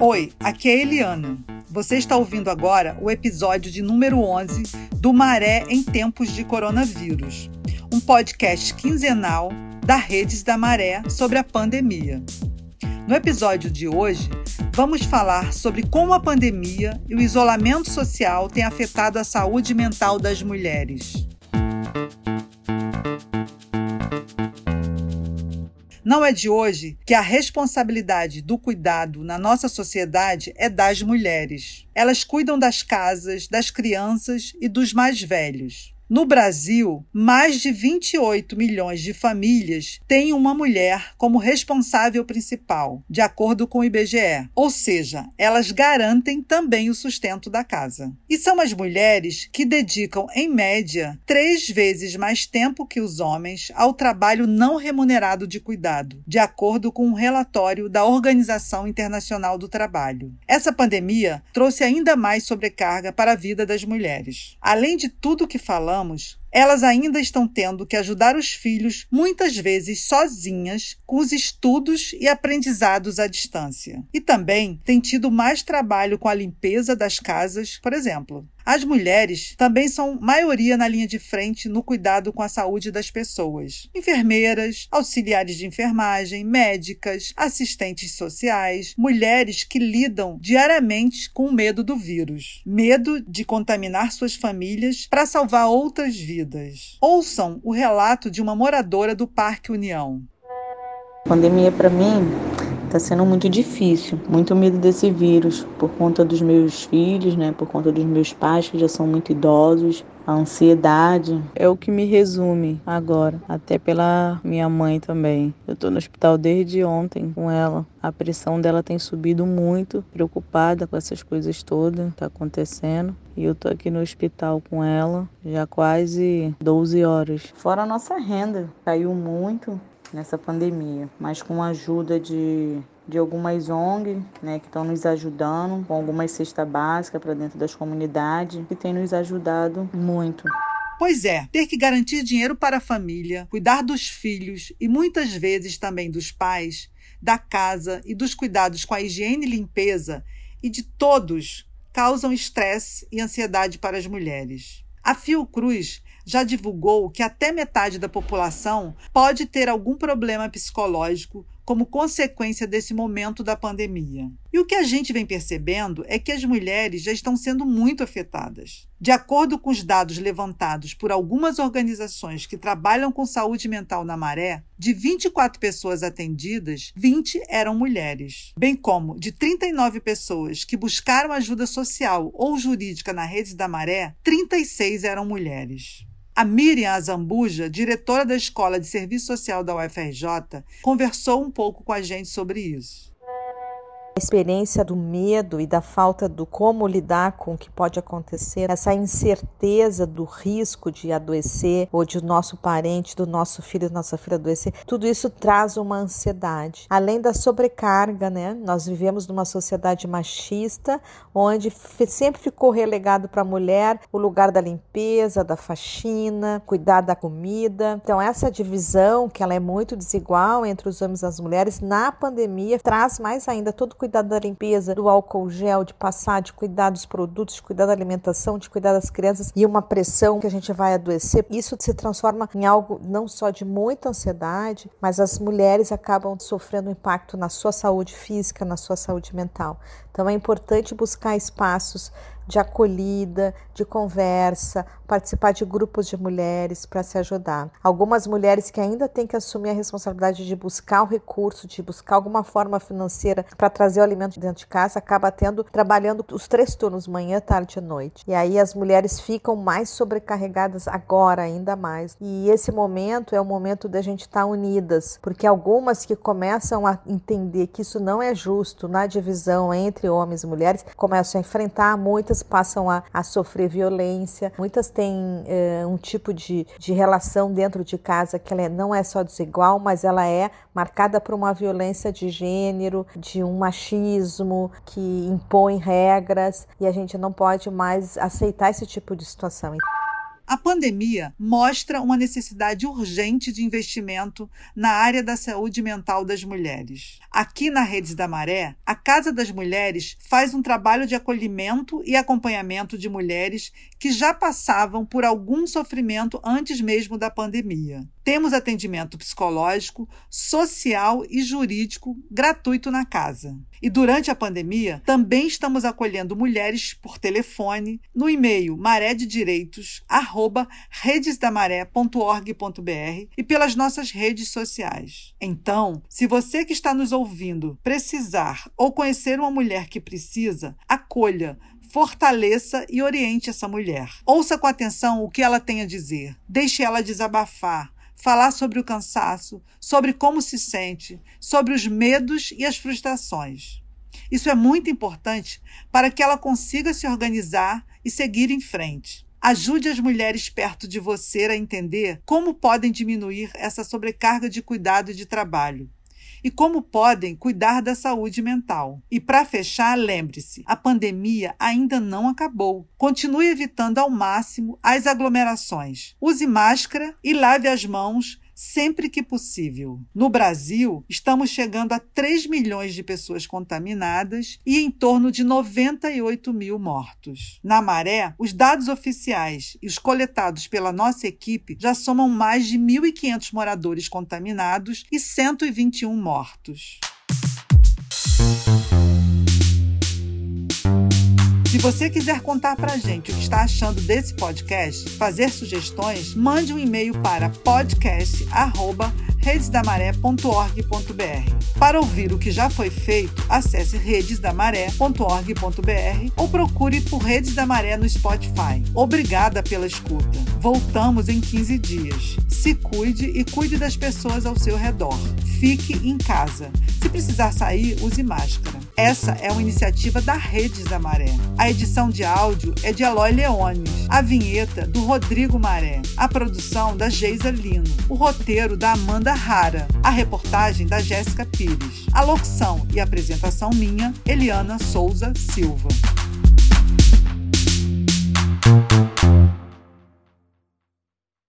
Oi, aqui é Eliana. Você está ouvindo agora o episódio de número 11 do Maré em Tempos de Coronavírus, um podcast quinzenal da Redes da Maré sobre a pandemia. No episódio de hoje, vamos falar sobre como a pandemia e o isolamento social têm afetado a saúde mental das mulheres. Não é de hoje que a responsabilidade do cuidado na nossa sociedade é das mulheres. Elas cuidam das casas, das crianças e dos mais velhos. No Brasil, mais de 28 milhões de famílias têm uma mulher como responsável principal, de acordo com o IBGE. Ou seja, elas garantem também o sustento da casa. E são as mulheres que dedicam, em média, três vezes mais tempo que os homens ao trabalho não remunerado de cuidado, de acordo com um relatório da Organização Internacional do Trabalho. Essa pandemia trouxe ainda mais sobrecarga para a vida das mulheres. Além de tudo que falamos, elas ainda estão tendo que ajudar os filhos, muitas vezes sozinhas, com os estudos e aprendizados à distância. E também têm tido mais trabalho com a limpeza das casas, por exemplo. As mulheres também são maioria na linha de frente no cuidado com a saúde das pessoas. Enfermeiras, auxiliares de enfermagem, médicas, assistentes sociais, mulheres que lidam diariamente com o medo do vírus, medo de contaminar suas famílias para salvar outras vidas. Ouçam o relato de uma moradora do Parque União. A pandemia para mim Está sendo muito difícil, muito medo desse vírus, por conta dos meus filhos, né? Por conta dos meus pais que já são muito idosos. A ansiedade é o que me resume agora, até pela minha mãe também. Eu estou no hospital desde ontem com ela. A pressão dela tem subido muito, preocupada com essas coisas todas que tá acontecendo. E eu tô aqui no hospital com ela já quase 12 horas. Fora a nossa renda, caiu muito nessa pandemia, mas com a ajuda de, de algumas ONG, né, que estão nos ajudando, com algumas cesta básica para dentro das comunidades, que tem nos ajudado muito. Pois é, ter que garantir dinheiro para a família, cuidar dos filhos e muitas vezes também dos pais, da casa e dos cuidados com a higiene e limpeza e de todos causam estresse e ansiedade para as mulheres. A Fiocruz já divulgou que até metade da população pode ter algum problema psicológico como consequência desse momento da pandemia. E o que a gente vem percebendo é que as mulheres já estão sendo muito afetadas. De acordo com os dados levantados por algumas organizações que trabalham com saúde mental na Maré, de 24 pessoas atendidas, 20 eram mulheres, bem como de 39 pessoas que buscaram ajuda social ou jurídica na rede da Maré, 36 eram mulheres. A Miriam Azambuja, diretora da Escola de Serviço Social da UFRJ, conversou um pouco com a gente sobre isso. A experiência do medo e da falta do como lidar com o que pode acontecer, essa incerteza do risco de adoecer ou de nosso parente, do nosso filho, da nossa filha adoecer, tudo isso traz uma ansiedade. Além da sobrecarga, né? Nós vivemos numa sociedade machista, onde sempre ficou relegado para a mulher o lugar da limpeza, da faxina, cuidar da comida. Então essa divisão, que ela é muito desigual entre os homens e as mulheres, na pandemia traz mais ainda todo cuidar da limpeza, do álcool gel, de passar, de cuidar dos produtos, de cuidar da alimentação, de cuidar das crianças e uma pressão que a gente vai adoecer. Isso se transforma em algo não só de muita ansiedade, mas as mulheres acabam sofrendo impacto na sua saúde física, na sua saúde mental. Então é importante buscar espaços de acolhida, de conversa, participar de grupos de mulheres para se ajudar. Algumas mulheres que ainda têm que assumir a responsabilidade de buscar o recurso, de buscar alguma forma financeira para trazer o alimento dentro de casa, acaba tendo trabalhando os três turnos, manhã, tarde e noite. E aí as mulheres ficam mais sobrecarregadas agora ainda mais. E esse momento é o momento da gente estar tá unidas, porque algumas que começam a entender que isso não é justo na divisão entre homens e mulheres, começam a enfrentar muitas muitas passam a, a sofrer violência, muitas têm é, um tipo de, de relação dentro de casa que ela é, não é só desigual, mas ela é marcada por uma violência de gênero, de um machismo que impõe regras e a gente não pode mais aceitar esse tipo de situação. A pandemia mostra uma necessidade urgente de investimento na área da saúde mental das mulheres. Aqui na Redes da Maré, a Casa das Mulheres faz um trabalho de acolhimento e acompanhamento de mulheres que já passavam por algum sofrimento antes mesmo da pandemia. Temos atendimento psicológico, social e jurídico gratuito na casa. E durante a pandemia, também estamos acolhendo mulheres por telefone no e-mail marédedireitos@redesdamaré.org.br e pelas nossas redes sociais. Então, se você que está nos ouvindo precisar ou conhecer uma mulher que precisa, acolha, fortaleça e oriente essa mulher. Ouça com atenção o que ela tem a dizer. Deixe ela desabafar falar sobre o cansaço, sobre como se sente, sobre os medos e as frustrações. Isso é muito importante para que ela consiga se organizar e seguir em frente. Ajude as mulheres perto de você a entender como podem diminuir essa sobrecarga de cuidado e de trabalho e como podem cuidar da saúde mental. E para fechar, lembre-se: a pandemia ainda não acabou. Continue evitando ao máximo as aglomerações. Use máscara e lave as mãos sempre que possível. No Brasil, estamos chegando a 3 milhões de pessoas contaminadas e em torno de 98 mil mortos. Na Maré, os dados oficiais e os coletados pela nossa equipe já somam mais de 1.500 moradores contaminados e 121 mortos. Se você quiser contar pra gente o que está achando desse podcast, fazer sugestões, mande um e-mail para podcast@redesdamaré.org.br. Para ouvir o que já foi feito, acesse redesdamaré.org.br ou procure por Redes da Maré no Spotify. Obrigada pela escuta. Voltamos em 15 dias. Se cuide e cuide das pessoas ao seu redor. Fique em casa. Se precisar sair, use máscara. Essa é uma iniciativa da Redes da Maré. A edição de áudio é de Aloy Leones. A vinheta do Rodrigo Maré. A produção da Geisa Lino. O roteiro da Amanda Rara. A reportagem da Jéssica Pires. A locução e apresentação minha, Eliana Souza Silva.